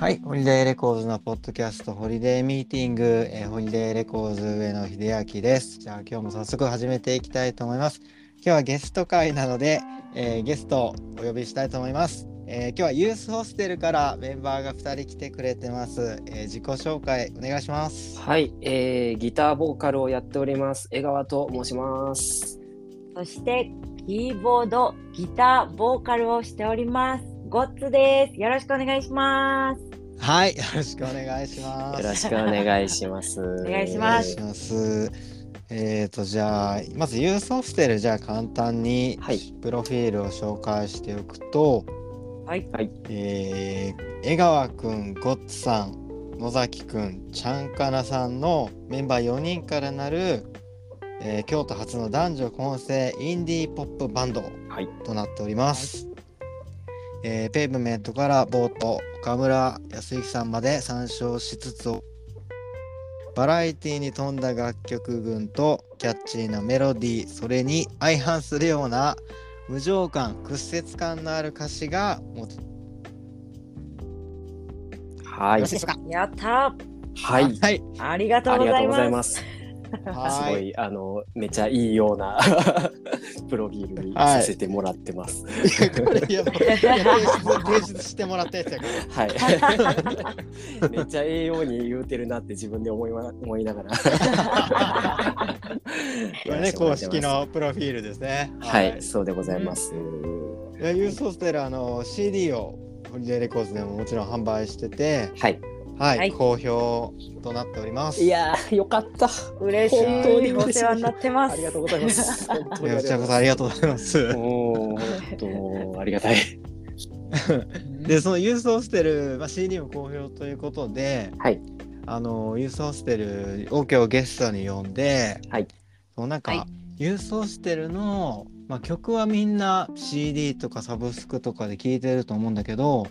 はい、ホリデーレコーズのポッドキャスト、ホリデーミーティング、えーホリデーレコーズ植野秀章です。じゃあ今日も早速始めていきたいと思います。今日はゲスト回なので、えーゲストをお呼びしたいと思います。えー今日はゆ〜すほすてるからメンバーが2人来てくれてます。えー自己紹介お願いします。はい、えー、ギターボーカルをやっております江川と申します。そしてキーボード、ギター、ボーカルをしております。ゴッツです。よろしくお願いします。はい、よろしくお願いします。よろしくお願いします。お願いしおます。えーとじゃあまずユースホステルじゃあ簡単にはいプロフィールを紹介しておくと、はい。はい、えー江川くん、ゴッツさん、野崎くん、ちゃんかなさんのメンバー4人からなる、えー京都初の男女混成インディーポップバンドはい、となっております。えーペーブメントから冒頭岡村康之さんまで参照しつつバラエティに富んだ楽曲群とキャッチーなメロディーそれに相反するような無情感屈折感のある歌詞がもはい。やったはい、はい。ーありがとうありがとうごございます。す。すごはいいあのめちゃいいような プロフィールにさせてもらってます。いやこれいやもうしてもらったやつやからはい。めっちゃええように言うてるなって自分で思いま思いながら。これね公式のプロフィールですねはい、そうでございます。いやユースホステルあの CD をホリデーレコーズでももちろん販売しててはい。はい、はい好評となっておりますいやーよかった。嬉し本当にお世話になってます。ありがとうございます。本当にこちらこそありがとうございます。もう本当ありがたい。でそのユースホステル、まあ、CD も好評ということではい。あのユースホステルを今日ゲストに呼んで、はい、そのなんか、はいユースホステルの、まあ、曲はみんな CD とかサブスクとかで聴いてると思うんだけど、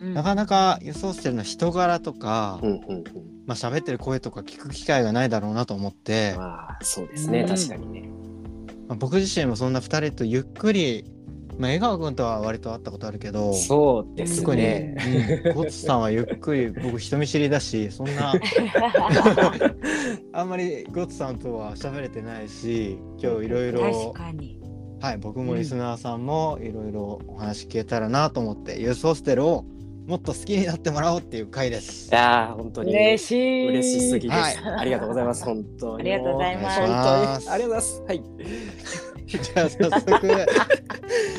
うんなかなかユースホステルの人柄とか、うんうんうん。まあ喋ってる声とか聞く機会がないだろうなと思って、ままあそうですね、うん確かにね。あ、僕自身もそんな2人とゆっくり、まあ、江川君とは割と会ったことあるけどそうです特に、ね。うんゴッツさんはゆっくり僕人見知りだしそんな あんまりゴッツさんとは喋れてないし今日いろい確ろかに。はい僕もリスナーさんもいろいろお話聞けたらなと思ってユースホステルをもっと好きになってもらおうっていう回ですい。やー本当に嬉しい。嬉しすぎです、はいありがとうございます本当に。ありがとうございます本当にありがとうございます。はい。じゃあ早速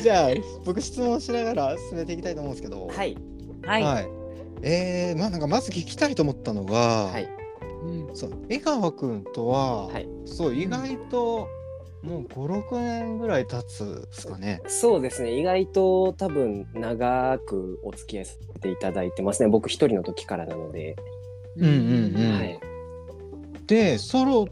じゃあ僕質問しながら進めていきたいと思うんですけどはいはい。はいえー、まあなんかまず聞きたいと思ったのが、はいうんそう江川君とは、はい。そう意外ともう56年ぐらい経つですかね。そうですね意外と多分長くお付き合いさせていただいてますね僕一人の時からなので、うんうんうんはい。でソロ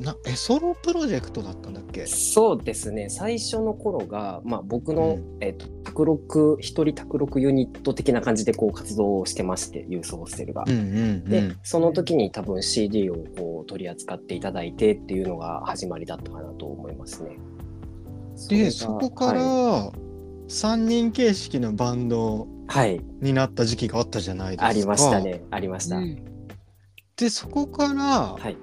なえソロプロジェクトだったんだっけ？そうですね最初の頃が、まあ、僕の、うんえっと卓録一人卓録ユニット的な感じでこう活動をしてましてユースホステルが。うんうんで、うん。その時に多分 CD をこう取り扱っていただいてっていうのが始まりだったかなと思いますね。れでがそこからはい3人形式のバンドはい、になった時期があったじゃないですか。ありました。ねありました。うんでそこから、はい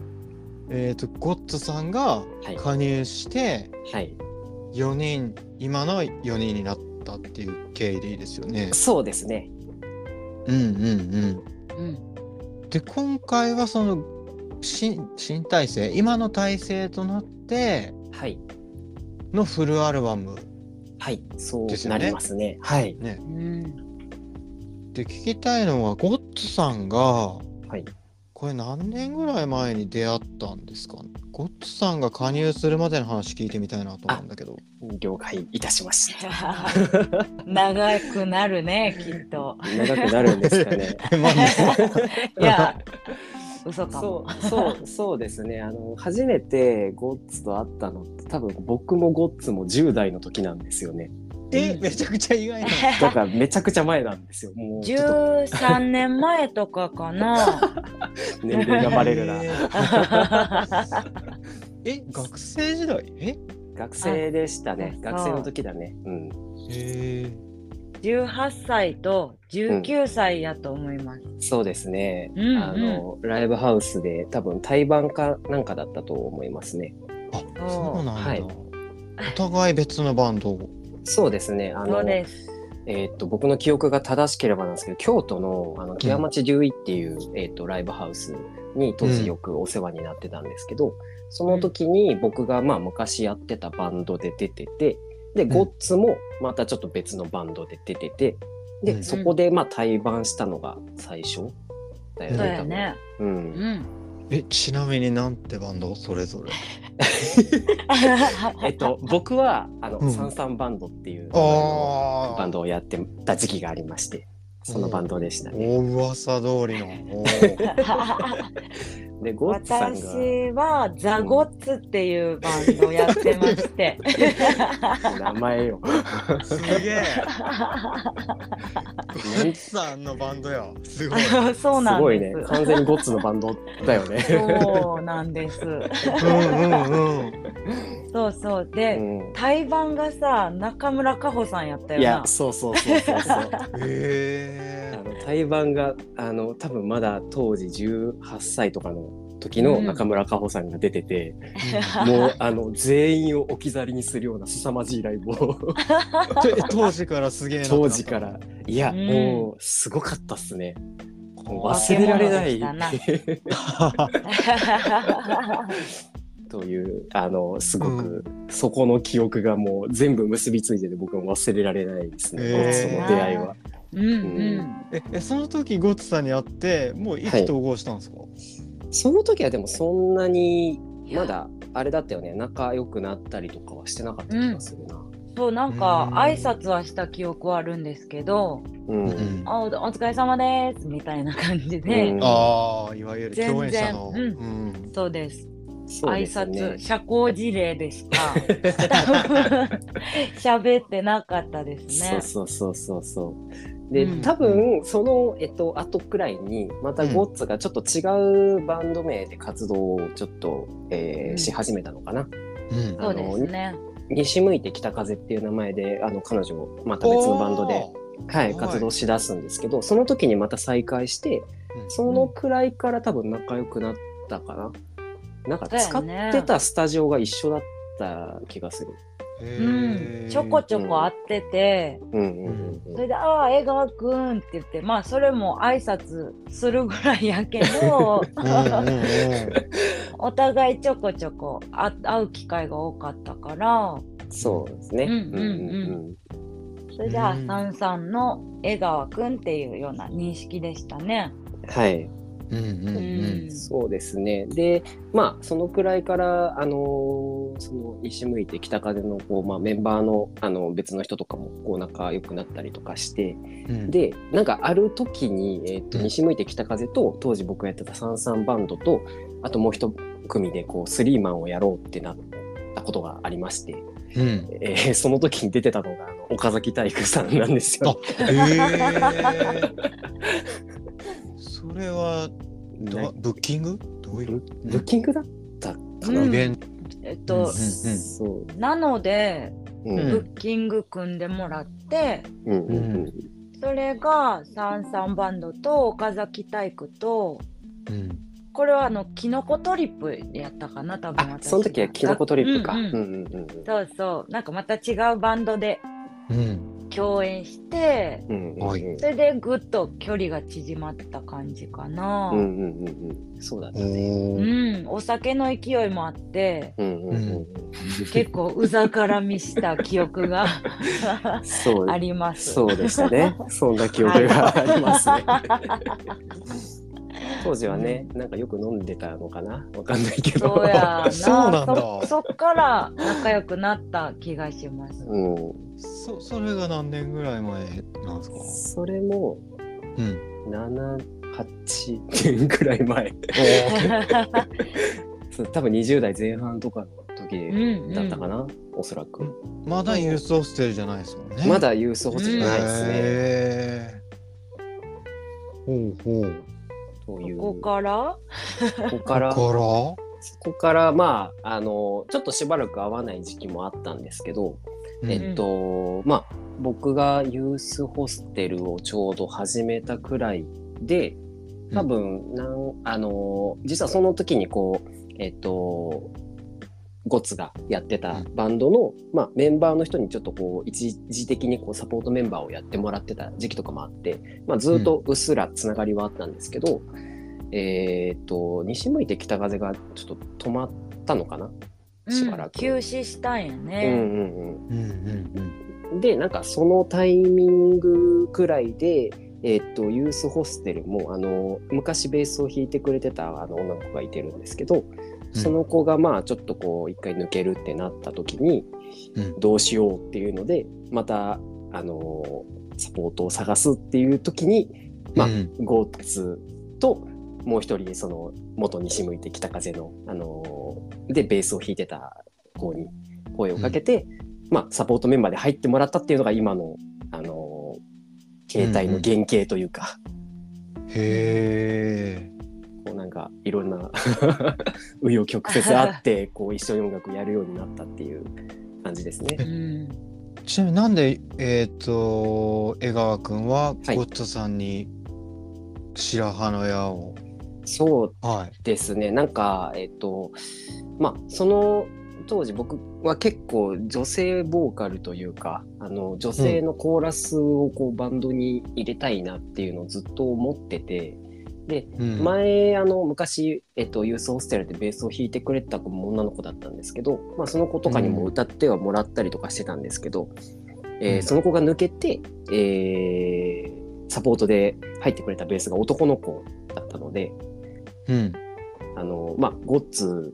えっ、とゴッツさんがはい加入してはい4人今の4人になったっていう経緯でいいですよね。そうですね。うんうんうん。うんで今回はその新新体制今の体制となってはいのフルアルバムはいそうですよねなりますね。はいね。うんで聞きたいのはゴッツさんがはいこれ何年ぐらい前に出会ったんですかゴッツさんが加入するまでの話聞いてみたいなと思うんだけど。了解いたしました。長くなるね、きっと。長くなるんですかね。いや、嘘かも。そうそうそうですねあの初めてゴッツと会ったのって多分僕もゴッツも10代の時なんですよねえめちゃくちゃ意外な。だからめちゃくちゃ前なんですよもう。ちょっと13年前とかかな。年齢がバレるな。え 学生時代？え？学生でしたね。あ学生の時だね。うん。へえ18歳と19歳やと思います。そうですね。うんうん。あのライブハウスで多分対バンかなんかだったと思いますね。あそう。なんだ、はい。お互い別のバンドそうですね。あの。えーっと僕の記憶が正しければなんですけど、京都のあの木屋町龍一っていう、えーっとライブハウスに当時よくお世話になってたんですけど、その時に僕がまあ昔やってたバンドで出てて、でんゴッツもまたちょっと別のバンドで出てて、で、うんそこでまあ対バンしたのが最初だよね。そうん。えちなみになんてバンド？それぞれ。えっと 僕はあの、うん。サンサンバンドっていうバンドをやってた時期がありまして、そのバンドでしたね。お噂通りの でゴッツさんが。私はザ・ゴッツっていうバンドをやってまして。名前よ。すげえゴッツさんのバンドやすごいそうなんすごいね。完全にゴッツのバンドだよね。そうなんです。うんうんうんそうそう。うで、ん対バンがさ、中村佳穂さんやったよな、。いやそうそうそうそうそう。へえあの対バンがあの多分まだ当時18歳とかの時の中村佳穂さんが出てて、もうあの全員を置き去りにするような凄まじいライブを。え当時からすげえ当時から。いや、うん。もうすごかったっすね。忘れられない。というあのすごく、そこの記憶がもう全部結びついてて僕も忘れられないですね、へー。その出会いは。うん。うん。ええその時ゴッツさんに会ってもう意気投合したんですか、その時はでもそんなにまだあれだったよね。仲良くなったりとかはしてなかった気がするな。そう、なんかうん。挨拶はした記憶はあるんですけど、うん。うん。あおお疲れ様ですみたいな感じで、うん。ああいわゆる全然共演者の、うん。うん。そうです。挨そうですね拶、社交辞令でしか？喋ってなかったですね。そうそうそうそうそう。で、うん多分その、えっと後くらいにまたゴッツがちょっと違うバンド名で活動をちょっと、えーうんし始めたのかな。うんそうですね。西向いて北風っていう名前であの彼女また別のバンドで、はい、はい活動しだすんですけどその時にまた再会してうんそのくらいから多分仲良くなったかな。なんか使ってたスタジオが一緒だった気がする。へうーん、ちょこちょこ会ってて、うんうんうんそれで、ああ、江川くんって言って、まあ、それも挨拶するぐらいやけど、うんうんうん お互いちょこちょこあ会う機会が多かったから、そうですね。うんうんうんそれで、あうんさんさんの江川くんっていうような認識でしたね。はい。うんうんうんそうですね。で、まあ、そのくらいから、あのーその西向いて北風のこう、まあ、メンバーのあの別の人とかもこう仲良くなったりとかして、うん。で、なんかある時に、えーとうん。西向いて北風と当時僕がやってたサンサンバンドと、あともう一組でこうスリーマンをやろうってなったことがありまして、うん。えーその時に出てたのが岡崎体育さんなんですよ。れはどブッキング？どういう？ブッキングだったかな、うん。イベントえっと、うんそう。なので、うん。うんブッキング組んでもらって、うんうんうん。それがサンサンバンドと岡崎体育と、うん。これはあのキノコトリップでやったかな多分あ、私その時はキノコトリップか。ううんん。うんうんうん。そうそう。なんかまた違うバンドでうん共演してうん。それでぐっと距離が縮まった感じかな。うんうんうんうん。そうだね。うーん、お酒の勢いもあってうんうんうん結構うざからみした記憶がそう。あります。そうでしたね。そんな記憶がありますね。当時はね、なんかよく飲んでたのかな？わかんないけど。そうやな。そうなんだ。そそっから仲良くなった気がします。うん。そそれが何年ぐらい前なんですか？それもうん。7、8年くらい前。そう多分20代前半とかの時だったかな、おそらく。まだユースホステルじゃないですもんね。まだユースホストじゃないですね。へー。ほうほう。という。ここから？ここから、こから？そこから、まあ、あの、ちょっとしばらく会わない時期もあったんですけど、うんえっと、まあ、僕がユースホステルをちょうど始めたくらいで多分なん、あの実はその時にこうえっとゴッツがやってたバンドの、まあ、メンバーの人にちょっとこう一時的にこうサポートメンバーをやってもらってた時期とかもあって、まあ、ずっとうっすらつながりはあったんですけど、えーっと西向いて北風がちょっと止まったのかな、しばらく。うん休止したんやうんね。うん。うん、うんうん。でなんかそのタイミングくらいで、えーっとユースホステルもあの昔ベースを弾いてくれてたあの女の子がいてるんですけど、その子がまあちょっとこう一回抜けるってなった時に、うん。どうしようっていうのでまたあのサポートを探すっていう時に、まあうん。ゴーツともう一人その元西向いて北風の、あのでベースを弾いてた子に声をかけて、まあ、サポートメンバーで入ってもらったっていうのが今の、あの携帯の原型というか、へえ。こうなんかいろんな 紆余曲折あって こう一緒に音楽やるようになったっていう感じですねう。んちなみになんでえっ、と江川くんははいゴッツさんに白羽の矢を、そうはい。ですね。なんかえっとまあその当時僕は結構女性ボーカルというかあの女性のコーラスをこうバンドに入れたいなっていうのをずっと思っててでうん。前あの昔、えっと、ユースホステルでベースを弾いてくれてた子も女の子だったんですけど、まあ、その子とかにも歌ってはもらったりとかしてたんですけど、えーうん。その子が抜けて、えーサポートで入ってくれたベースが男の子だったのでうん。あの、まあ、ゴッツ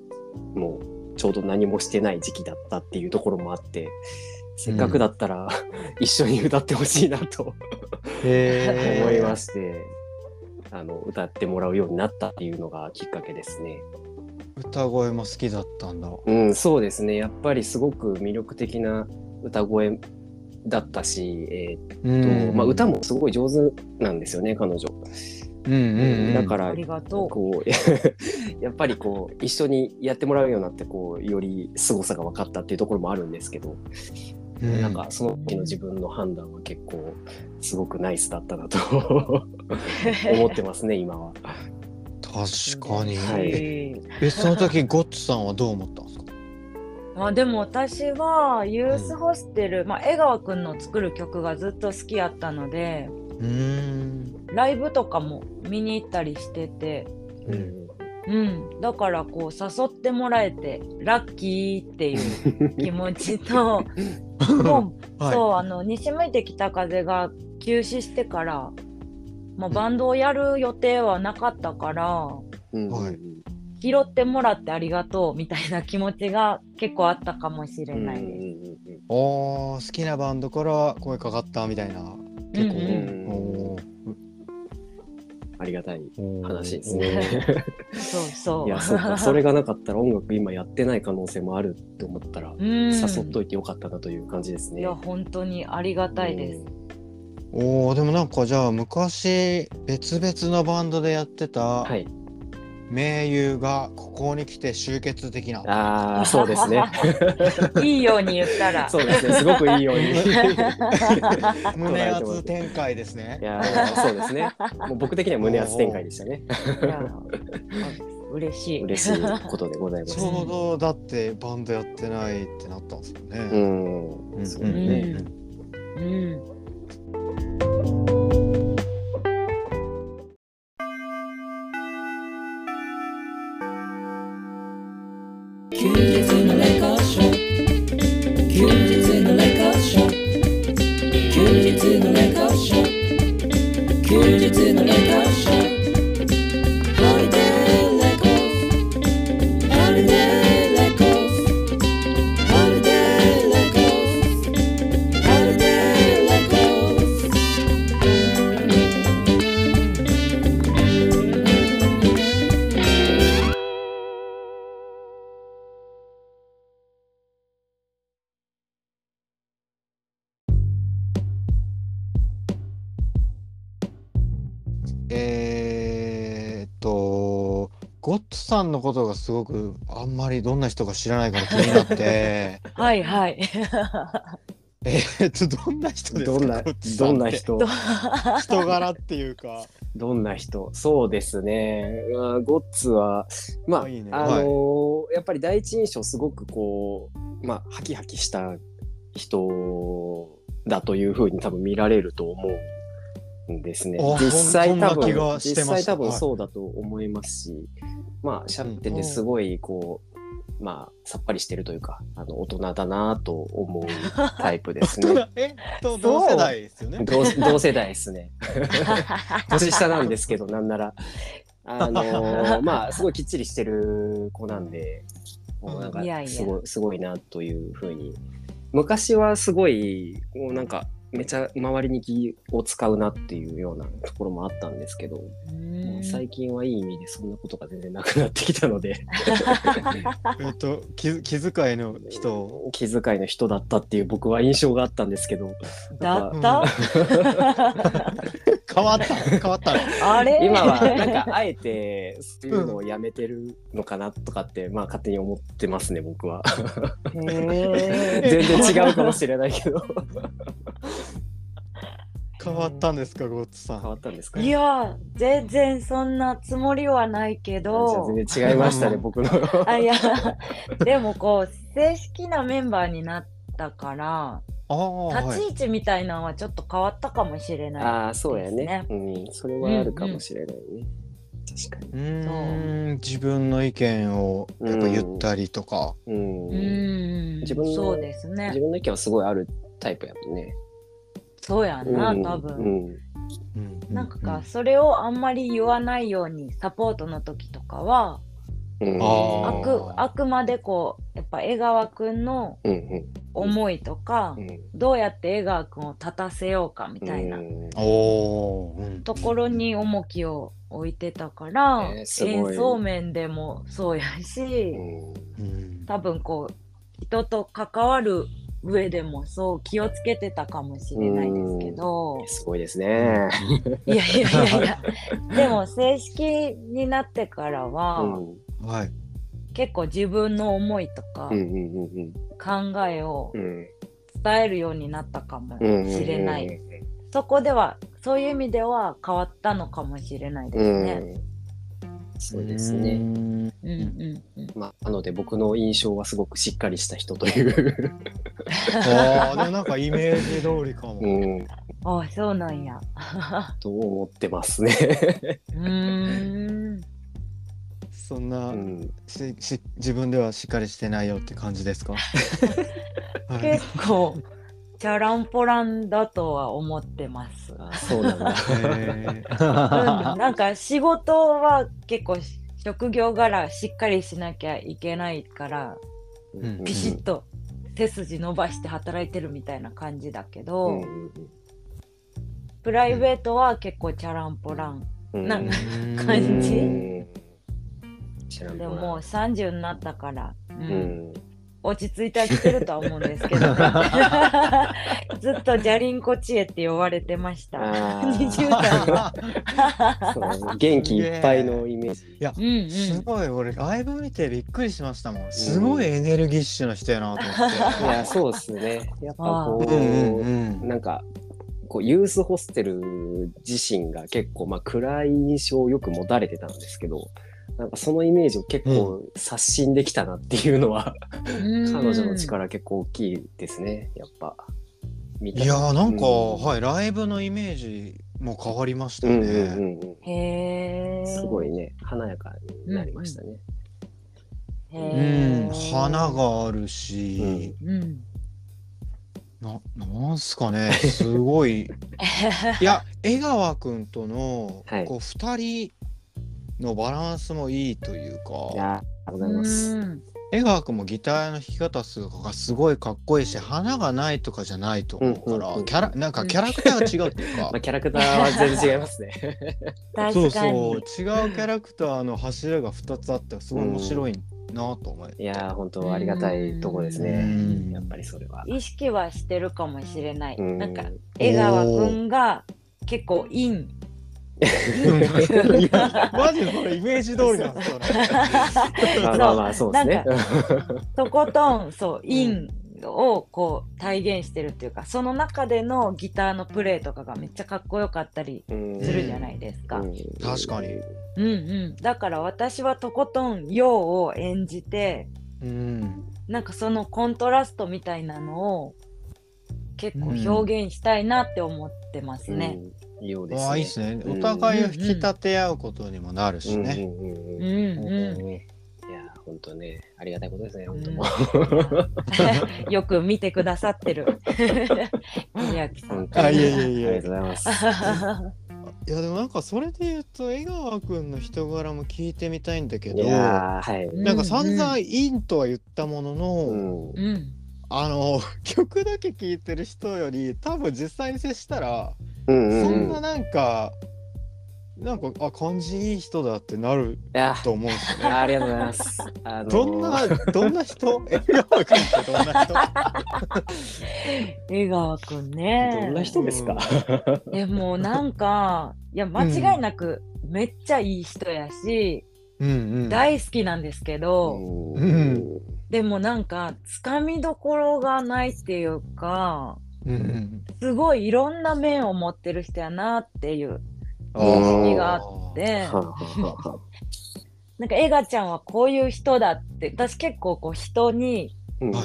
もちょうど何もしてない時期だったっていうところもあってせっかくだったら、一緒に歌ってほしいなと。思いまして。あの歌ってもらうようになったっていうのがきっかけですね。歌声も好きだったんだ。うん、そうですね。やっぱりすごく魅力的な歌声だったし、えっとんまあ、歌もすごい上手なんですよね、彼女。うんうんうん。だからありがとう。こう やっぱりこう一緒にやってもらうようになってこうより凄さが分かったっていうところもあるんですけど、うん、なんかその時の自分の判断は結構すごくナイスだったなと 思ってますね今は。確かに。はいええその時ゴッツさんはどう思ったんですか？まあでも私はユースホステル、まあ、江川くんの作る曲がずっと好きやったのでうーん。ライブとかも見に行ったりしてて、うんうん、だからこう誘ってもらえてラッキーっていう気持ちともう、はい。そうあの西向いて北風が休止してから、まあ、バンドをやる予定はなかったから、うんはい拾ってもらってありがとうみたいな気持ちが結構あったかもしれうんないです。おー好きなバンドから声かかったみたいな。結構。うんうんありがたい話ですね。そうそう。いやそうか それがなかったら音楽今やってない可能性もあるって思ったらうん、誘っといてよかったなという感じですね。いや本当にありがたいです。おーでもなんかじゃあ昔別々のバンドでやってたはい。盟友がここに来て集結的な。ああそうですね。いいように言ったら。そうですねすごくいいように。い 胸熱展開ですね。やーそうですね。もう僕的には胸熱展開でしたね。いや嬉しい。嬉しいことでございます。ちょうどだってバンドやってないってなったんですようね。ん。うんそうね。うん。休日のレコーション。休日のレコーション。休日のレコーション。休日のレコーション。さんのことがすごくあんまりどんな人か知らないから気になって。はいはい。えーっとどんな人ですか？どんなどんな人？人？柄っていうか。どんな人？そうですね。あゴッツは、まあ、あいいね。あのーやっぱり第一印象すごくこう、まあ、ハキハキした人だというふうに多分見られると思うんですねあ。実際多分、実際多分はいそうだと思いますし、まあ、喋っててすごいこう、まあ、さっぱりしてるというか、あの、大人だなと思うタイプですね。えと同世代ですよね同同世代ですね。年下なんですけど、なんなら。あのー まあ、すごいきっちりしてる子なんで、もうなんかいやいやすごい、すごいなというふうに。昔はすごい、もうなんか、めちゃ周りに気を使うなっていうようなところもあったんですけど、最近はいい意味でそんなことが全然なくなってきたので、えっと気気遣いの人？を気遣いの人だったっていう僕は印象があったんですけど、だった、変わった。変わったの。あれ？今はなんかあえてそういうのをやめてるのかなとかって、まあ勝手に思ってますね僕は。全然違うかもしれないけど。変わったんですかゴッツさん。変わったんですか？いや全然そんなつもりはないけど。全然違いましたね僕の。あいやでもこう正式なメンバーになったから立ち位置みたいなのはちょっと変わったかもしれない、ああそうやね。ですうん、それはあるかもしれないね、確かに。うーん自分の意見をやっぱ言ったりとか、うん、うん。自分のそうですね。自分の意見はすごいあるタイプやもんね。そうやんな、うん多分、うん。うんなんかかそれをあんまり言わないようにサポートの時とかはうんあくあくまでこうやっぱ江川くんのうんうん。思いとか、うん。どうやって江川くんを立たせようかみたいなところに重きを置いてたから、えーすごい。演奏面でもそうやし、うん。多分こう人と関わる上でもそう気をつけてたかもしれないですけど、すごいですね。いやいやいやいや。でも正式になってからは、うんはい結構自分の思いとか考えをうん伝えるようになったかもうんしれない、そこではそういう意味では変わったのかもしれないですね。うんそうですね。んうんうんうんまあ、なので僕の印象はすごくしっかりした人という、ああでもなんかイメージ通りかも、うん、あそうなんや。と思ってますね。うーん。そんな、うん、しし自分ではしっかりしてないよって感じですか、はい。結構チャランポランだとは思ってます。あそうなんだ。へうん。ーなんか仕事は結構し職業柄しっかりしなきゃいけないからうん。ピシッと背筋伸ばして働いてるみたいな感じだけど、うんプライベートは結構チャランポラン。うん。な感じでもなもう30になったから、うん。うん。落ち着いてはきてるとは思うんですけど、ね、ずっとジャリンコ知恵って呼ばれてました。あー。20代は。そう元気いっぱいのイメージ。いやうんすごい。俺ライブ見てびっくりしましたもん。すごいエネルギッシュな人やなと思って。いや、そうですね。やっぱこうんうんう、うん。なんか、こうユースホステル自身が結構、まあ、暗い印象をよく持たれてたんですけど、なんかそのイメージを結構刷新できたなっていうのは、うん。彼女の力結構大きいですね、やっぱ。いやーなんか、うん。はいライブのイメージも変わりましたね、うんうんうん。へー。すごいね、華やかになりましたね。へうん。ー花があるし、うん。ななんすかね。すごい。いや江川君との、はい。こう2人のバランスもいいといういかや、ありがとうございます。うん江川君もギターの弾き方すがすごいかっこいいし花がないとかじゃないと思うから、うんうんうんキャラなんかキャラクターが違うっていうか まあ、キャラクターは全然違いますね。そう確かに。そう違うキャラクターの柱が2つあってすごい面白いなと思い、いやー、本当ありがたいとこですうねん。やっぱりそれは。意識はしてるかもしれない。うんなんか江川くんが結構イン。いやマジでそれイメージ通りなんですよね。まあまあまあ、そうですね。とことんそうインをこう体現してるっていうかその中でのギターのプレーとかがめっちゃかっこよかったりうんするじゃないですか。うん確かにうんうん、だから私はとことん陽を演じてうんなんかそのコントラストみたいなのを結構表現したいなって思ってますね。うん。ようですね。ああいいですね。うんお互いを引き立て合うことにもなるしね。いや、本当ね、ありがたいことですね、本当うんもう。よく見てくださってる。秀明さん。あいやいやいやありがとうございます。いやでもなんかそれで言うと江川くんの人柄も聞いてみたいんだけいどやーはい。なんか散々いいとは言ったものの、うんうん。あの 曲だけ聴いてる人より多分実際に接したら、うんうんうん。そんななんかなんかあ感じいい人だってなるいやと思うんですよね。ありがとうございます。あのー。どんなどんな人？江川くんってどんな人？江川くんね。どんな人ですか？えもうなんかいや間違いなくめっちゃいい人やし、うんうん。大好きなんですけど、うんでもなんかつかみどころがないっていうかうんうんすごいいろんな面を持ってる人やなっていうあ認識があって。なんかエガちゃんはこういう人だって私結構こう人に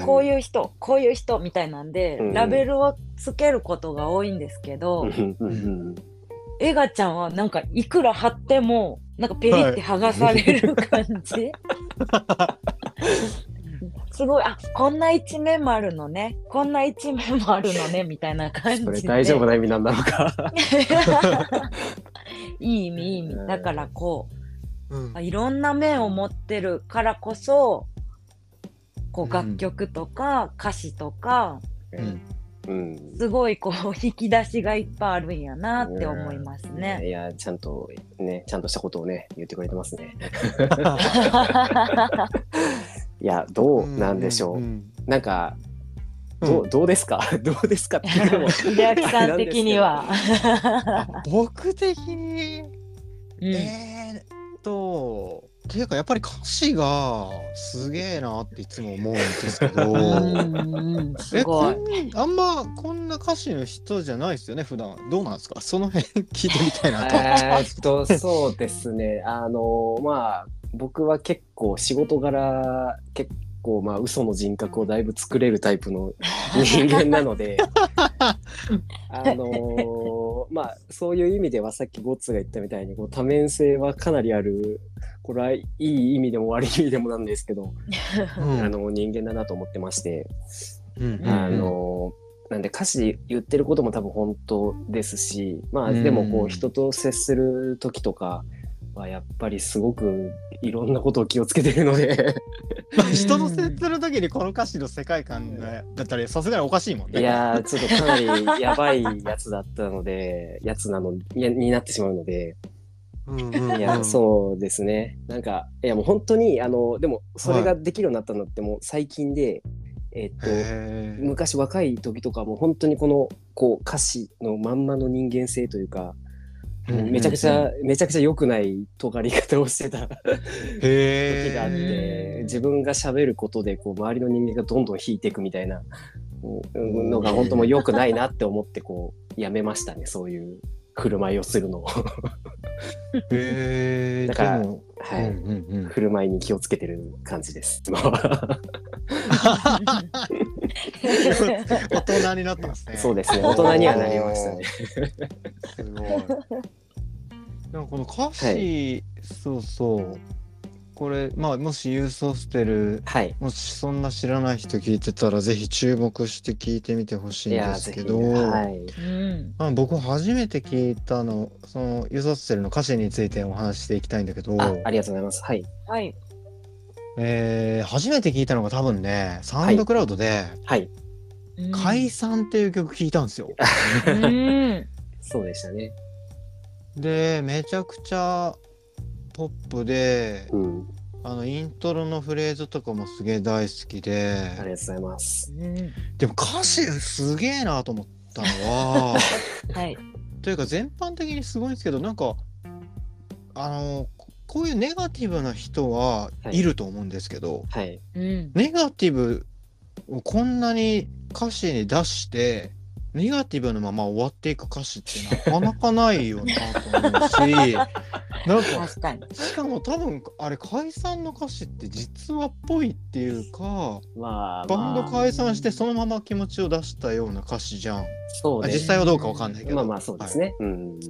こういう人、こういう人みたいなんで、うん。ラベルをつけることが多いんですけど、エガちゃんはなんかいくら貼ってもなんかペリって剥がされる感じ、すごいあこんな一面もあるのねこんな一面もあるのねみたいな感じそでれ大丈夫な 意味なんだろうか。いい意味いい意味だからこうんうあいろんな面を持ってるからこそこううん楽曲とか歌詞とか、うんうん。すごいこう引き出しがいっぱいあるんやなって思いますね。いや、ちゃんとね、ちゃんとしたことをね、言ってくれてますね。いや、どうなんでしょう。んなんか、どうどうですか？どうですかっていうのも。秀明さん的には。あ僕的にうんえーっとっていうかやっぱり歌詞がすげえなっていつも思うんですけど え。こんあんまこんな歌詞の人じゃないですよね普段どうなんですか？その辺聞いてみたいなと。えーっと、そうですね。あの、まあ、僕は結構仕事柄、結構、まあ、嘘の人格をだいぶ作れるタイプの 人間なので、あのまあ、そういう意味ではさっきゴッツが言ったみたいに、こう多面性はかなりある、これはいい意味でも悪い意味でもなんですけど、うん。あの人間だなと思ってまして、うんあのなんで歌詞言ってることも多分本当ですしまあうん。でもこう人と接する時とかはやっぱりすごくいろんなことを気をつけてるので。まあ 人と接する時にこの歌詞の世界観だったらさすがにおかしいもんね。いやーちょっとかなりやばいやつだったのでやつなのになってしまうので。うんうんうん。いやそうですね。なんかいやもう本当にあのでもそれができるようになったのってもう最近で、えっと昔若い時とかも本当にこのこう歌詞のまんまの人間性というか、うんめちゃくちゃ、めちゃくちゃ良くない尖り方をしてた。へ時があっーて自分が喋ることでこう周りの人間がどんどん引いていくみたいなうんのが本当もう良くないなって思ってこうやめましたねそういう振る舞いをするのを。だからはい、うんうんうん。振る舞いに気をつけてる感じです大人になったんですね。そうですね。大人にはなりましたね。すごい。なんかこの歌詞、そうそう。これ、まあ、もしユースホステル、はい。もしそんな知らない人聞いてたら、ぜひ注目して聞いてみてほしいんですけど、はい。うん。まあ、僕初めて聞いたの、そのユースホステルの歌詞についてお話ししていきたいんだけど、あありがとうございます。はい。はい。えー初めて聞いたのが多分ね、サウンドクラウドで、はい。うん。解散っていう曲聞いたんですよ。うん。そうでしたね。で、めちゃくちゃポップで、うんあのイントロのフレーズとかもすげえ大好きでありがとうございます。うんでも歌詞すげえなと思ったのは はい。というか全般的にすごいんですけどなんかあのここういうネガティブな人ははいいると思うんですけど、はい。うんネガティブこんなに歌詞に出してネガティブなまま終わっていく歌詞ってなかなかないよなと思うしなんか 確かに。しかも多分あれ解散の歌詞って実話っぽいっていうかまあ、バンドまあ解散してそのまま気持ちを出したような歌詞じゃん。そうねあ実際はどうかわかんないけど。まあまあそうですね。うん。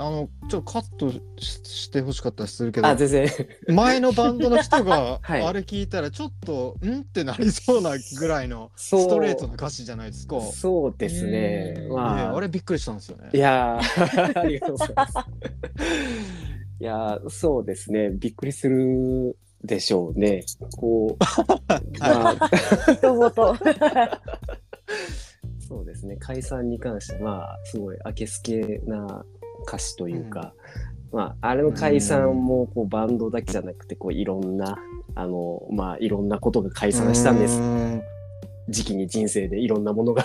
あのちょっとカットししてほしかったりするけどあ、全然。前のバンドの人が はいあれ聞いたらちょっとん？ってなりそうなぐらいのそうストレートな歌詞じゃないですか。そうですね。うんねまあ、あれびっくりしたんですよね。いやー ありがとうございます。いやーそうですね。びっくりするでしょうね。こう、まあ、人ごと。そうですね。解散に関しては、まあ、すごい明けすけな歌詞というか、まあ、あれの解散もこうバンドだけじゃなくて、こういろんな、あの、まあ、いろんなことが解散したんです。う時期に人生でいろんなものが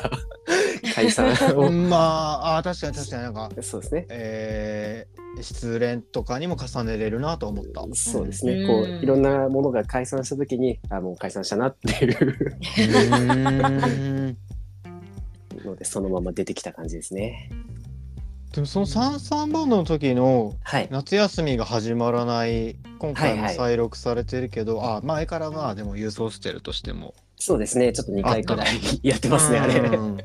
解散ーを。ん まああ確かに確かになんか、そうですね。えー、失恋とかにも重ねれるなと思った。そうですね。うんこういろんなものが解散したときに、あもう解散したなっていう ので、そのまま出てきた感じですね。でもその三三バンドの時のはい。夏休みが始まらない今回もはいはい再録されてるけど、あ前からまあでも郵送してるとしてもそうですね。ちょっと2回くらい やってますね、あれ。うん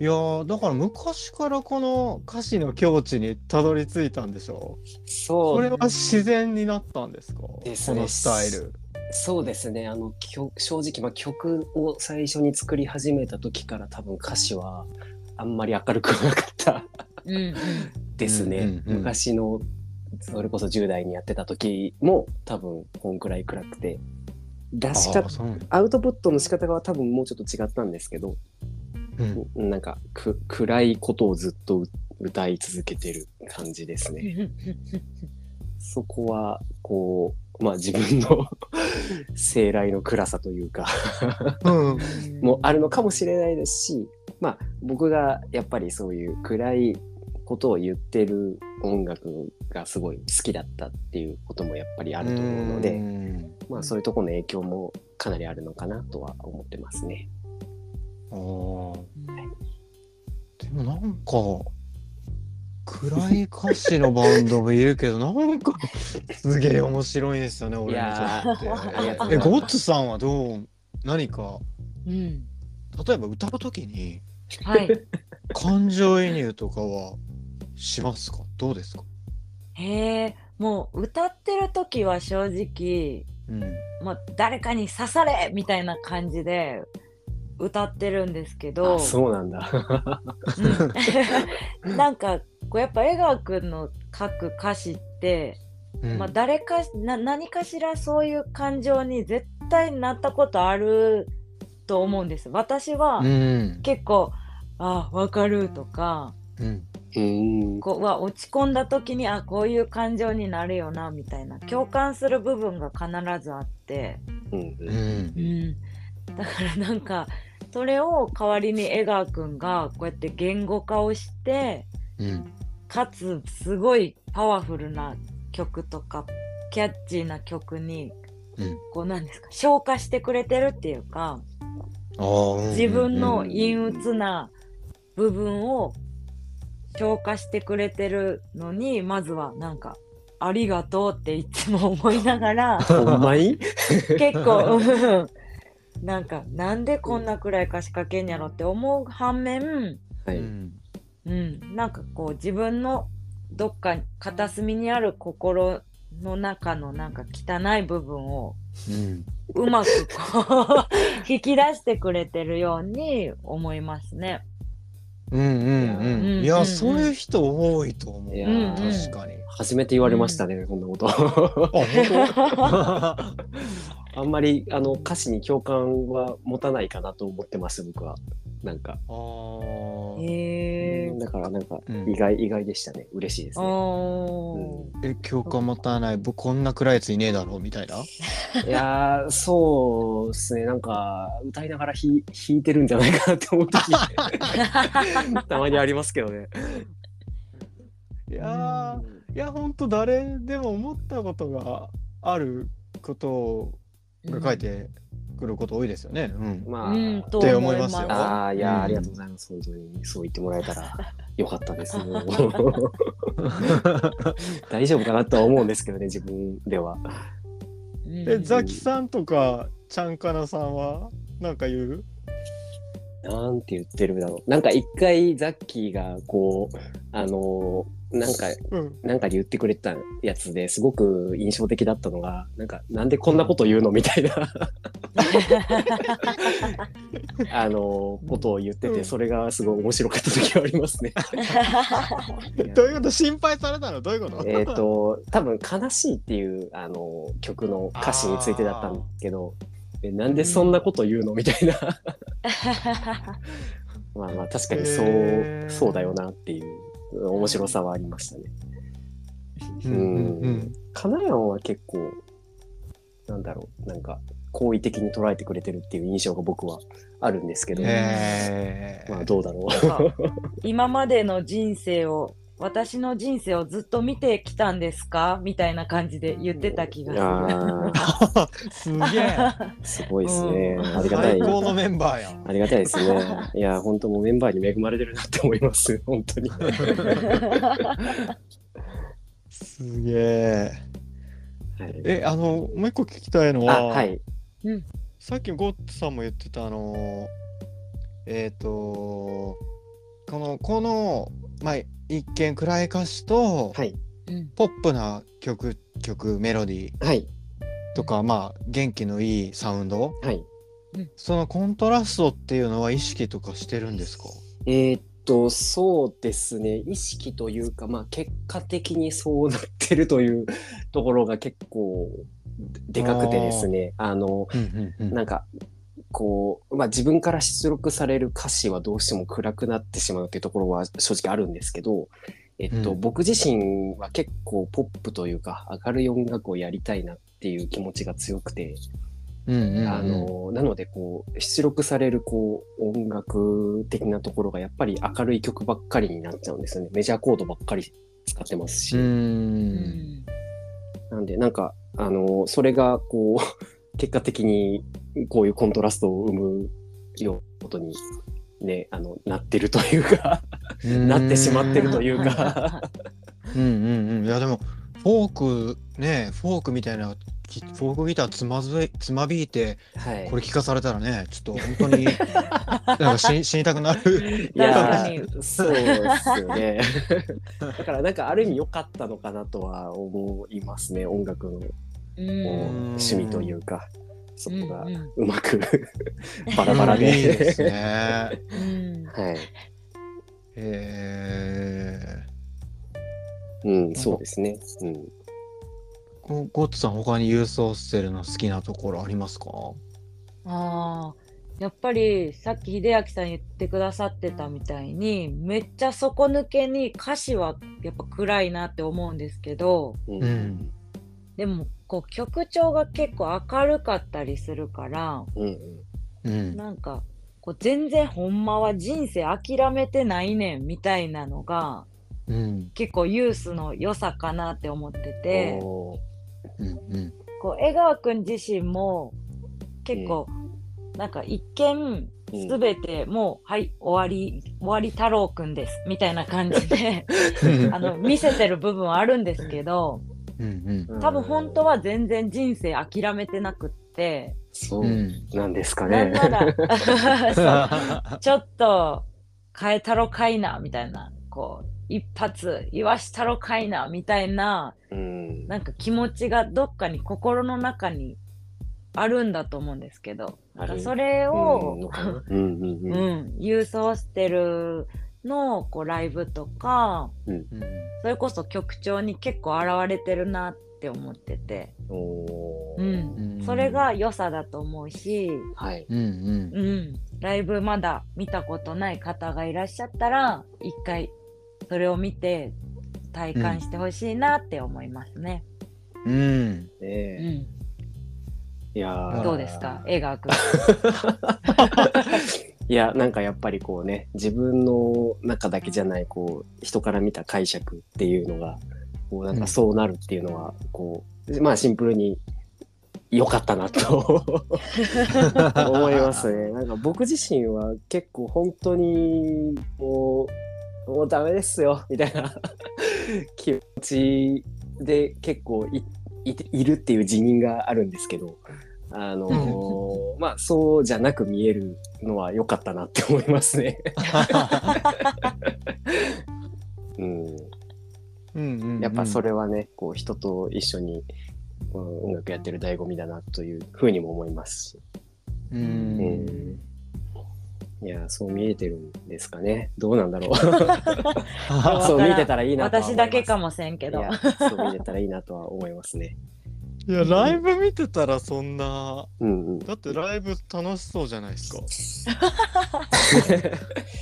いやーだから昔からこの歌詞の境地にたどり着いたんでしょそうこれは自然になったんですか？ですねこのスタイル。そうですね。あの、曲正直、まあ、曲を最初に作り始めた時から多分歌詞はあんまり明るくなかった。ですね。昔の、それこそ10代にやってた時も多分こんくらい暗くて、出しかあそうなんだ。アウトプットの仕方が多分もうちょっと違ったんですけど、うん。なんかく暗いことをずっとう歌い続けてる感じですね。そこは、こう、まあ自分の 生来の暗さというか、うん。もあるのかもしれないですし、まあ僕がやっぱりそういう暗いことを言ってる音楽がすごい好きだったっていうこともやっぱりあると思うので、ん。まあそういうところの影響もかなりあるのかなとは思ってますね。あー。でもなんか暗い歌詞のバンドもいるけど なんかすげえ面白いですよね俺にとやってえゴッツさんはどう何か？うん。例えば歌う時にはい。感情移入とかはしますか？どうですか？へえ、もう歌ってる時は正直、うん。まあ、誰かに刺され！みたいな感じで歌ってるんですけどあ、そうなんだ。うん。なんかこうやっぱ江川くんの書く歌詞って、うん。まあ、誰かな何かしらそういう感情に絶対なったことあると思うんです。私はうん。結構「あわかる」とかうんうん。こうは落ち込んだ時にあこういう感情になるよなみたいな。共感する部分が必ずあって、うんううん。んだからなんかそれを代わりに江川くんがこうやって言語化をしてうんかつすごいパワフルな曲とかキャッチーな曲にうん。こうなんですか消化してくれてるっていうか自分の陰鬱な部分を消化してくれてるのにまずはなんか「ありがとう」っていつも思いながら結構 うんなんかなんでこんな暗い歌詞書けんやろって思う反面、はい。うんうん、なんかこう自分のどっか片隅にある心の中のなんか汚い部分をうんうまくこう引き出してくれてるように思いますね。うんうんうん。いやそういう人多いと思う。いやー。確かに。初めて言われましたね、こん。なこと。あ 本あんまりあの歌詞に共感は持たないかなと思ってます、僕は。なんか。当あー。へえだからなんかうん意外、意外でしたね。嬉しいですね。おーえ共感持たない僕こんな暗いやついねえだろ？うみたいな？いやー、そうですね。なんか、歌いながらひ弾いてるんじゃないかなって思う時 たまにありますけどね。いやーいやほんと誰でも思ったことがあることが書いてくること多いですよね。うん。まあ、うん、とって思いますよああ、いや、うんありがとうございます。本当にそう言ってもらえたらよかったです。大丈夫かなとは思うんですけどね、自分では。うんえ、ザキさんとか、ちゃんかなさんは、なんか言う？なんて言ってるだろう。なんか一回ザッキーがこう、あのーなんか、うん。なんかで言ってくれたやつですごく印象的だったのが、なんか、なんでこんなこと言うのみたいな、あのーことを言ってて、うん。それがすごい面白かった時はありますね。どういうこと心配されたの？どういうこと？えっと、多分悲しいっていう、あのー曲の歌詞についてだったんですけど、えなんでそんなこと言うの？みたいな。まあまあ確かにそう、へー。そうだよなっていう面白さはありましたね。うんうんうん。カナヤンは結構、なんだろう、なんか、好意的に捉えてくれてるっていう印象が僕はあるんですけど、へまあどうだろなんか今までの人生を私の人生をずっと見てきたんですか？みたいな感じで言ってた気う。がする。あ すげえ。ーすごいですね。うんありがたい最。高のメンバーやん。ありがたいですね。いや、本当もうメンバーに恵まれてるなって思います。本当に。すげえ。はい、え、あの、もう一個聞きたいのあ、は、はい。さっきゴッツさんも言ってたあのえっ、とこのこのまあ一見暗い歌詞と、はい。うんポップな曲曲メロディーはい。とかまあ元気のいいサウンドはい。そのコントラストっていうのは意識とかしてるんですか？えーっと、そうですね。意識というか、まあ、結果的にそうなってるというところが結構でかくてですね。あの、うんうんなんか、こう、まあ自分から出力される歌詞はどうしても暗くなってしまうっていうところは正直あるんですけど、えっと、うん僕自身は結構ポップというか明るい音楽をやりたいなっていう気持ちが強くて、うんうんうんあの、なのでこう、出力されるこう、音楽的なところがやっぱり明るい曲ばっかりになっちゃうんですよね。メジャーコードばっかり使ってますし。ううんんなんで、なんか、あの、それが、こう、結果的に、こういうコントラストを生むようなことに、ね、あの、なってるというか、なってしまってるというか、うんうんうん。いやでもフォークねフォークみたいなきフォークギターつまずいつまびいてはい。これ聞かされたらねちょっと本当に なんか死死にたくなる。いやそうですよね。だから、なんか、ある意味良かったのかなとは思いますね、音楽の趣味というか、そこがうまく バラバラいいでで。すねうんはい。えうん、そうですね。うん。ー、ゴゴッツさん他にユーステルの好きなところありますか？ああ、やっぱりさっき秀明さん言ってくださってたみたいに、めっちゃ底抜けに歌詞はやっぱ暗いなって思うんですけど、ううん。でもこう曲調が結構明るかったりするから、うん。うん。なんかこう全然ほんまは人生諦めてないねんみたいなのがうん。結構ユースの良さかなって思ってて、うんうん。こう江川くん自身も結構、なんか一見うんすべてもう、はい終わり終わり太郎くんですみたいな感じで あの見せてる部分はあるんですけどうん多分本当は全然人生諦めてなくって。そううん。なんですかね。なんなら そう。ちょっと変えたろかいなみたいなこう一発言わしたろかいなみたいなうん。なんか気持ちがどっかに心の中にあるんだと思うんですけどなんかそれを、うんのかなうんうんううん。ん、ユースホステルのこうライブとかうん。それこそ曲調に結構現れてるなって思ってて、うん。うん。それが良さだと思うし、はい。うんうん。うん、ライブまだ見たことない方がいらっしゃったら一回それを見て体感してほしいなって思いますね。うん。うねん、いやー。どうですか？江川くん。いや、なんかやっぱりこうね、自分の中だけじゃない、こう、人から見た解釈っていうのが、こう、なんかそうなるっていうのは、こう、まあシンプルに良かったなと 思いますね。なんか僕自身は結構本当にもうもうダメですよみたいな 気持ちで結構いいいるっていう自認があるんですけど。あのーまあそうじゃなく見えるのは良かったなって思いますね。うん、うんうんうん。やっぱそれはね、こう人と一緒に、うん、音楽やってる醍醐味だなというふうにも思いますし、ううん。ん、いやそう見えてるんですかね。どうなんだろう。そう見てたらいいなとは思います。私だけかもせんけど。そう見てたらいいなとは思いますねいやライブ見てたらそんな。うんうん。だってライブ楽しそうじゃないですか。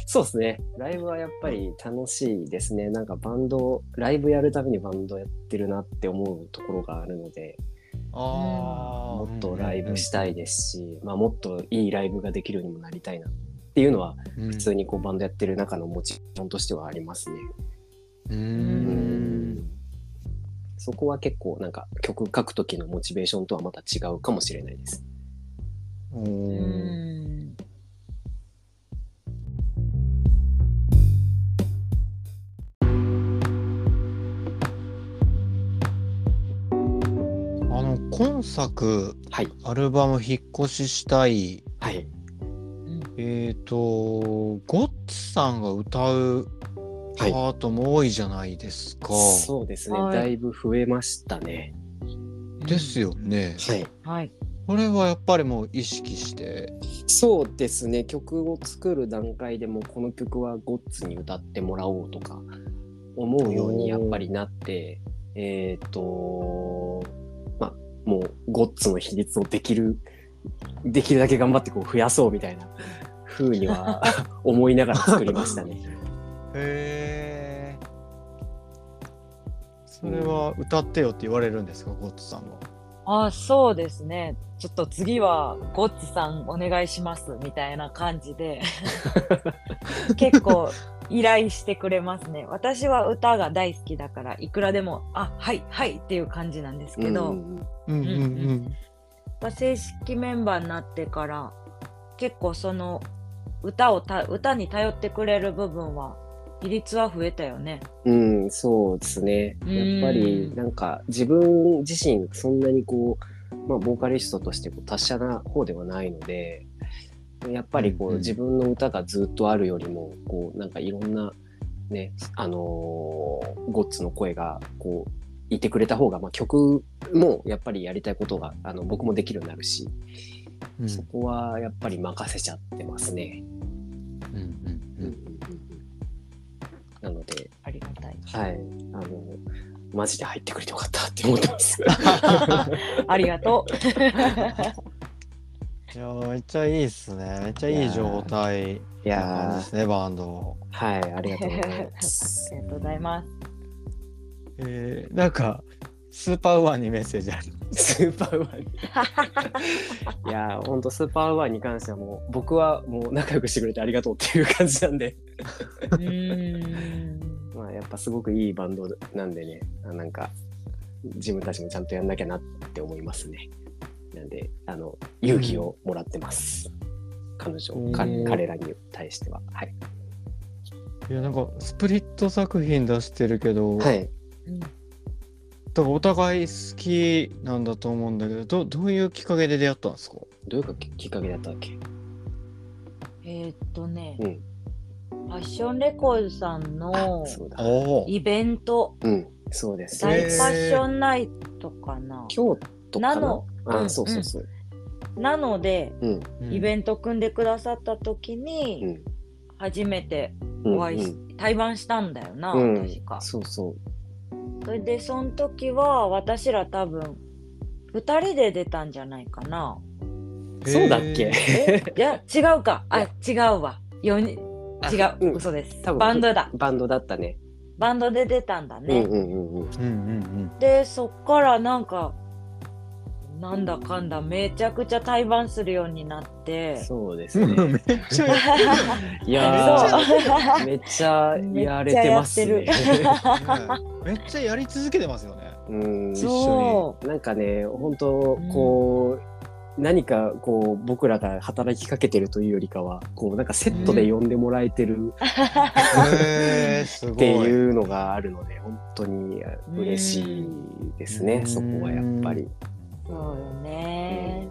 そうですね。ライブはやっぱり楽しいですね。なんかバンドライブやるためにバンドやってるなって思うところがあるので。あもっとライブしたいですし、まあ、もっといいライブができるようにもなりたいなっていうのは普普通にこうバンドやってる中のモチベーションとしてはありますね。ううんんそこは結構なんか曲書く時のモチベーションとはまた違うかもしれないです。おうーんあの今作はい。アルバム引っ越ししたいはい。えっ、とゴッツさんが歌うパはいートも多いじゃないですか、そうですね。はいだいぶ増えましたね。ですよね、はい。はいこれはやっぱりもう意識してそうですね。曲を作る段階でもこの曲はゴッツに歌ってもらおうとか思うようにやっぱりなって、えっ、と、まあ、もうゴッツの比率をできる、できるだけ頑張ってこう増やそうみたいな風には 思いながら作りましたね。へえそれは歌ってよって言われるんですかゴッツさんは？あそうですね。ちょっと次はゴッツさんお願いしますみたいな感じで。結構依頼してくれますね。私は歌が大好きだからいくらでもあはいはいっていう感じなんですけど、正式メンバーになってから結構その歌をた歌に頼ってくれる部分は比率は増えたよね。うん、そうですね。やっぱりなんか自分自身そんなにこう、まあ、ボーカリストとしてこう達者な方ではないのでやっぱりこう自分の歌がずっとあるよりもこうなんかいろんなねあのーゴッツの声がこういてくれた方が、まあ、曲もやっぱりやりたいことがあの僕もできるようになるし、うんそこはやっぱり任せちゃってますね。うんうんうんうんなのでありがたい。はい。あの、マジで入ってくれてよかったって思ってます。ありがとう。いやーめっちゃいいっすねめっちゃいい状態いやですねバンドー、はい、ありがとうございまあす。りがとうございます。えー、なんかスーパーウーマンにメッセージあるスーパーウーマンに。いやー、ほんとスーパーウーマンに関してはもう、僕はもう仲良くしてくれてありがとうっていう感じなんで、うーん。まあ、やっぱすごくいいバンドなんでね、あなんか、自分たちもちゃんとやんなきゃなって思いますね。なんで、あの、勇気をもらってます。彼女、かうん彼らに対しては。はい。いやなんかスプリット作品出してるけど、はい。うんだからお互い好きなんだと思うんだけどどどういうきっかけで出会ったんですか？どういうかききっかけだったっけ？えーっとね、うん。ファッションレコードさんのイベント、うん、そうです。大ファッションナイトかな。京都かな？なの？あ、うんそうそうそう。なので、うん、イベント組んでくださった時に、うん。初めてうんお会いし、対バンしたんだよな、うん、確か。そうそう。それで、その時は私ら多分、2人で出たんじゃないかな。そうだっけ？え？いや、違うか。あ、違うわ。4人。違う、うん嘘です。多分バンドだ。バンドだったね。バンドで出たんだね。うんうんうんうん。うんうんで、そっからなんか、なんだかんだめちゃくちゃ対バンするようになって。そうですね。う んめっちゃやいやめっちゃやれてますねめっちゃやって。ねめっちゃやり続けてますよねうん一緒そなんかね本当こう、何かこう僕らが働きかけてるというよりかはこうなんかセットで呼んでもらえてるへえすごい。っていうのがあるので本当に嬉しいですね、うんそこはやっぱり。う。そうよね。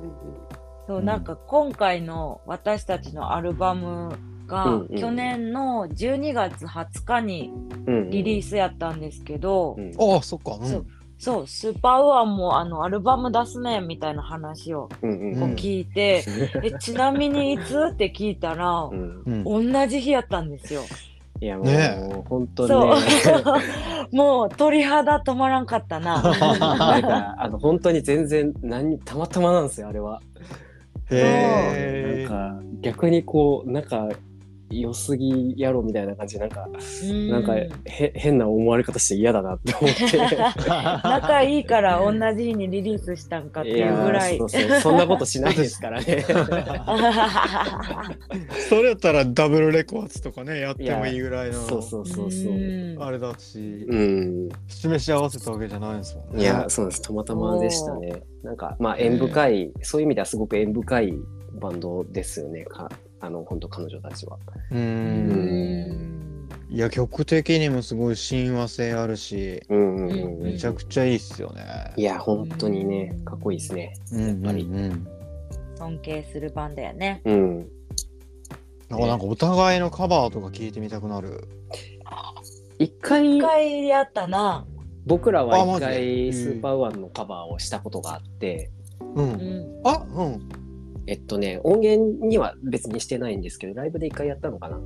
そうう、んなんか今回の私たちのアルバムが、うんうん去年の12月20日にうんリリースやったんですけど、うんああそっか。うんそうそう、スーパーウアンもあのアルバム出すねみたいな話をうんうんこう聞いて、えちなみにいつ？って聞いたら、うんうん同じ日やったんですよ。いやもう、ね本当そうね。もう鳥肌止まらんかったな。なんか あの本当に全然何たまたまなんですよあれは。へえ。なんか逆にこうなんか良すぎやろみたいな感じでなんかなんかへ変な思われ方して嫌だなって思って。仲いいから同じ日にリリースしたんかっていうぐらい。やそうそうそんなことしないですからね。それやったらダブルレコーツとかねやってもいいぐらいのそうそうそうそう。うんあれだしうん。示し合わせたわけじゃないですもんね。いや、そうです。たまたまでしたね。なんか、まあ、縁深い、そういう意味ではすごく縁深いバンドですよね。かあの、本当彼女たちは。う。うんんいや曲的にもすごい親和性あるしうんうんうん。うんめちゃくちゃいいっすよね。いや、本当にね、かっこいいですね。うんやっぱりうんうん尊敬するバンドやね。うん。なんかなんかお互いのカバーとか聞いてみたくなる。一回一、回やったな。僕らは一回、スーパーワンのカバーをしたことがあって、う。うんん。あうん。えっとね、音源には別にしてないんですけど、ライブで一回やったのかな。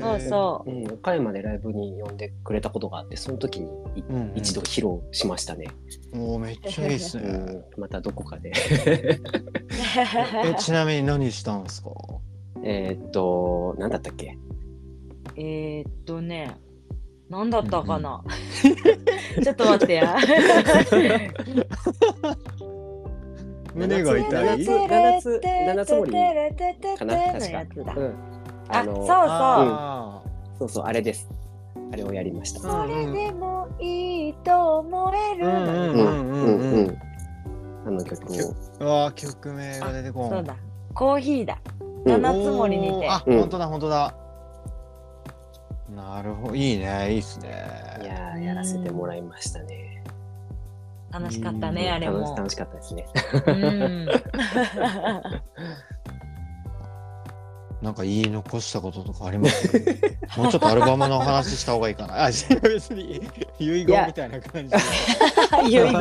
そうそう。うん、岡山でライブに呼んでくれたことがあって、その時にいうんうん一度披露しましたね。う。もうめっちゃいいっすうね。ん、またどこかで。えちなみに何したんですか？えーっと、なんだったっけ？えーっとね、なんだったかな？ちょっと待ってや。胸が痛い？七つ七つ七つ森かな？確か。うん。あ、のそうそう。あそうそう、あれです。あれをやりました。それでもいいと思える。うんうんうんうんうん。あの曲を。ーうわー曲名が出てこん。そうだ。コーヒーだ。うん七つ森にて。あ、うん本当だ本当だ。なるほど、いいね、いいっすね。いやー、やらせてもらいましたね。楽しかったね、あれも。楽しかったですね。うん。なんか言い残したこととかあります？もうちょっとアルバムの話した方がいいかな。あ、別に遺言みたいな感じで。遺言。い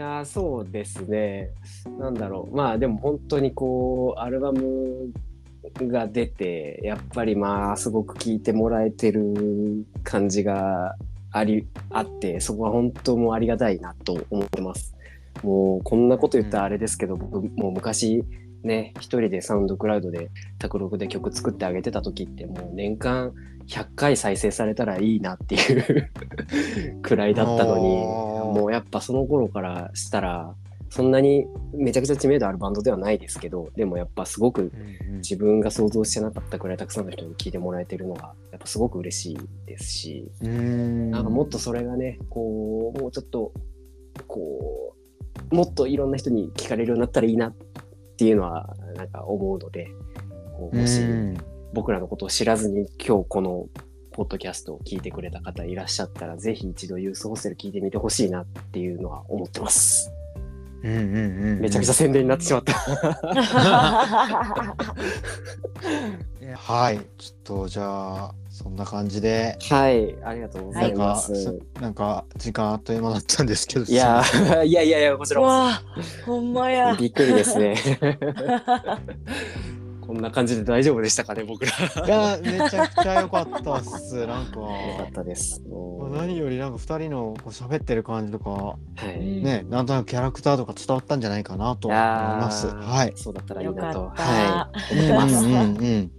やーそうですね。なんだろう。まあでも本当にこう、アルバムが出て、やっぱりまあすごく聴いてもらえてる感じがあり、あって、そこは本当もうありがたいなと思ってます。もうこんなこと言ったらあれですけど、僕もう昔ね、一人でサウンドクラウドで卓録で曲作ってあげてた時ってもう年間100回再生されたらいいなっていう くらいだったのに、もうやっぱその頃からしたら、そんなにめちゃくちゃ知名度あるバンドではないですけど、でもやっぱすごく自分が想像してなかったくらいたくさんの人に聞いてもらえてるのが、やっぱすごく嬉しいですし、ん。なんかもっとそれがね、こう、もうちょっと、こう、もっといろんな人に聞かれるようになったらいいなっていうのは、なんか思うので、こうもしうん。僕らのことを知らずに今日このポッドキャストを聞いてくれた方いらっしゃったら、ぜひ一度ユースホステル聞いてみてほしいなっていうのは思ってます。うんうんうんめちゃくちゃ宣伝になってしまった。はい、ちょっとじゃあそんな感じで、はい、ありがとうござないます。すなんか時間あっという間だったんですけど、いやー、いやいやいや、こちらこわあ、ほんまやそ。びっくりですね。こんな感じで大丈夫でしたかね、僕ら。いやめちゃくちゃ良かったっす。なんかよかったです。何よりなんか二人のこう喋ってる感じとかはい。ね、なんとなくキャラクターとか伝わったんじゃないかなと思います。はい。そうだったらいいよなと。かった。はい。うん思ってます。うんうん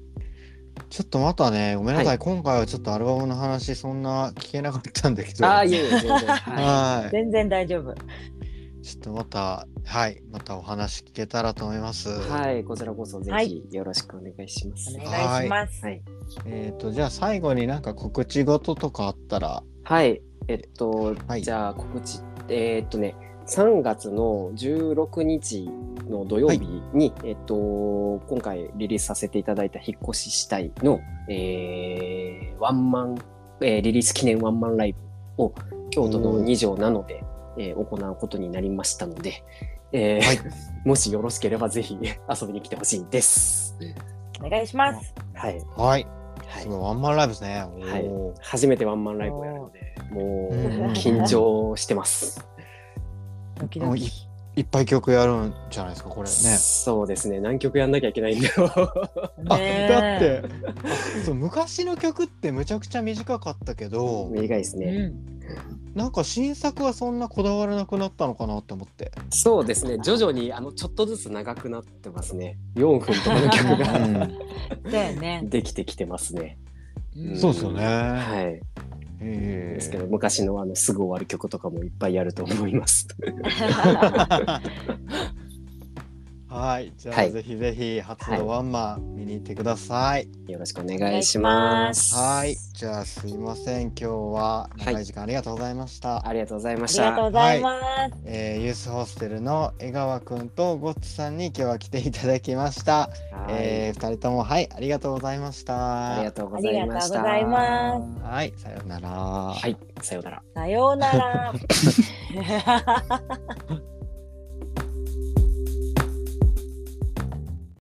ちょっとまたね、ごめんなさい、はい今回はちょっとアルバムの話そんな聞けなかったんだけど。ああ、いえいえ、全然。ははい。全然大丈夫。ちょっとまた、はい、またお話聞けたらと思います。い。はい、こちらこそぜはいひよろしくお願いします。お願いします。はい。えっ、と、じゃあ最後になんか告知事とかあったら、はい。えっと、はいじゃあ告知、えーっとね、3月の16日の土曜日に、えっと、今回リリースさせていただいた引っ越ししたいの、えーワンマン、えーリリース記念ワンマンライブを京都の2条なので、えー行うことになりましたので、えーはい もしよろしければぜひ 遊びに来てほしいです。お願いします。はい。はい。はい。すごいワンマンライブですね。はい初めてワンマンライブをやるので、もううん緊張してます。ドキドキ。いっぱい曲やるんじゃないですか、これね。そうですね。何曲やんなきゃいけないんだよ。あ、ねえだって、あそう昔の曲ってむちゃくちゃ短かったけど、短いですね。うん。なんか新作はそんなこだわらなくなったのかなって思って。そうですね。徐々にあのちょっとずつ長くなってますね。4分とかの曲が だよね。できてきてますね。うんそうですよね。はい。えですけど昔のあのすぐ終わる曲とかもいっぱいやると思います。はい、じゃあ、はいぜひぜひ初のワンマン見に行ってください。よろしくお願いします。はい、じゃあすいません、今日は長い時間ありがとうございました。ありがとうございましありがとうた。ございます。えーユースホステルの江川くんとゴッツさんに今日は来ていただきました。はいえー、二人ともはいありがとうございました。ありがとうごあざりがとうごいました。ざいます。はい、さようなら。はい、さようなら。さようなら。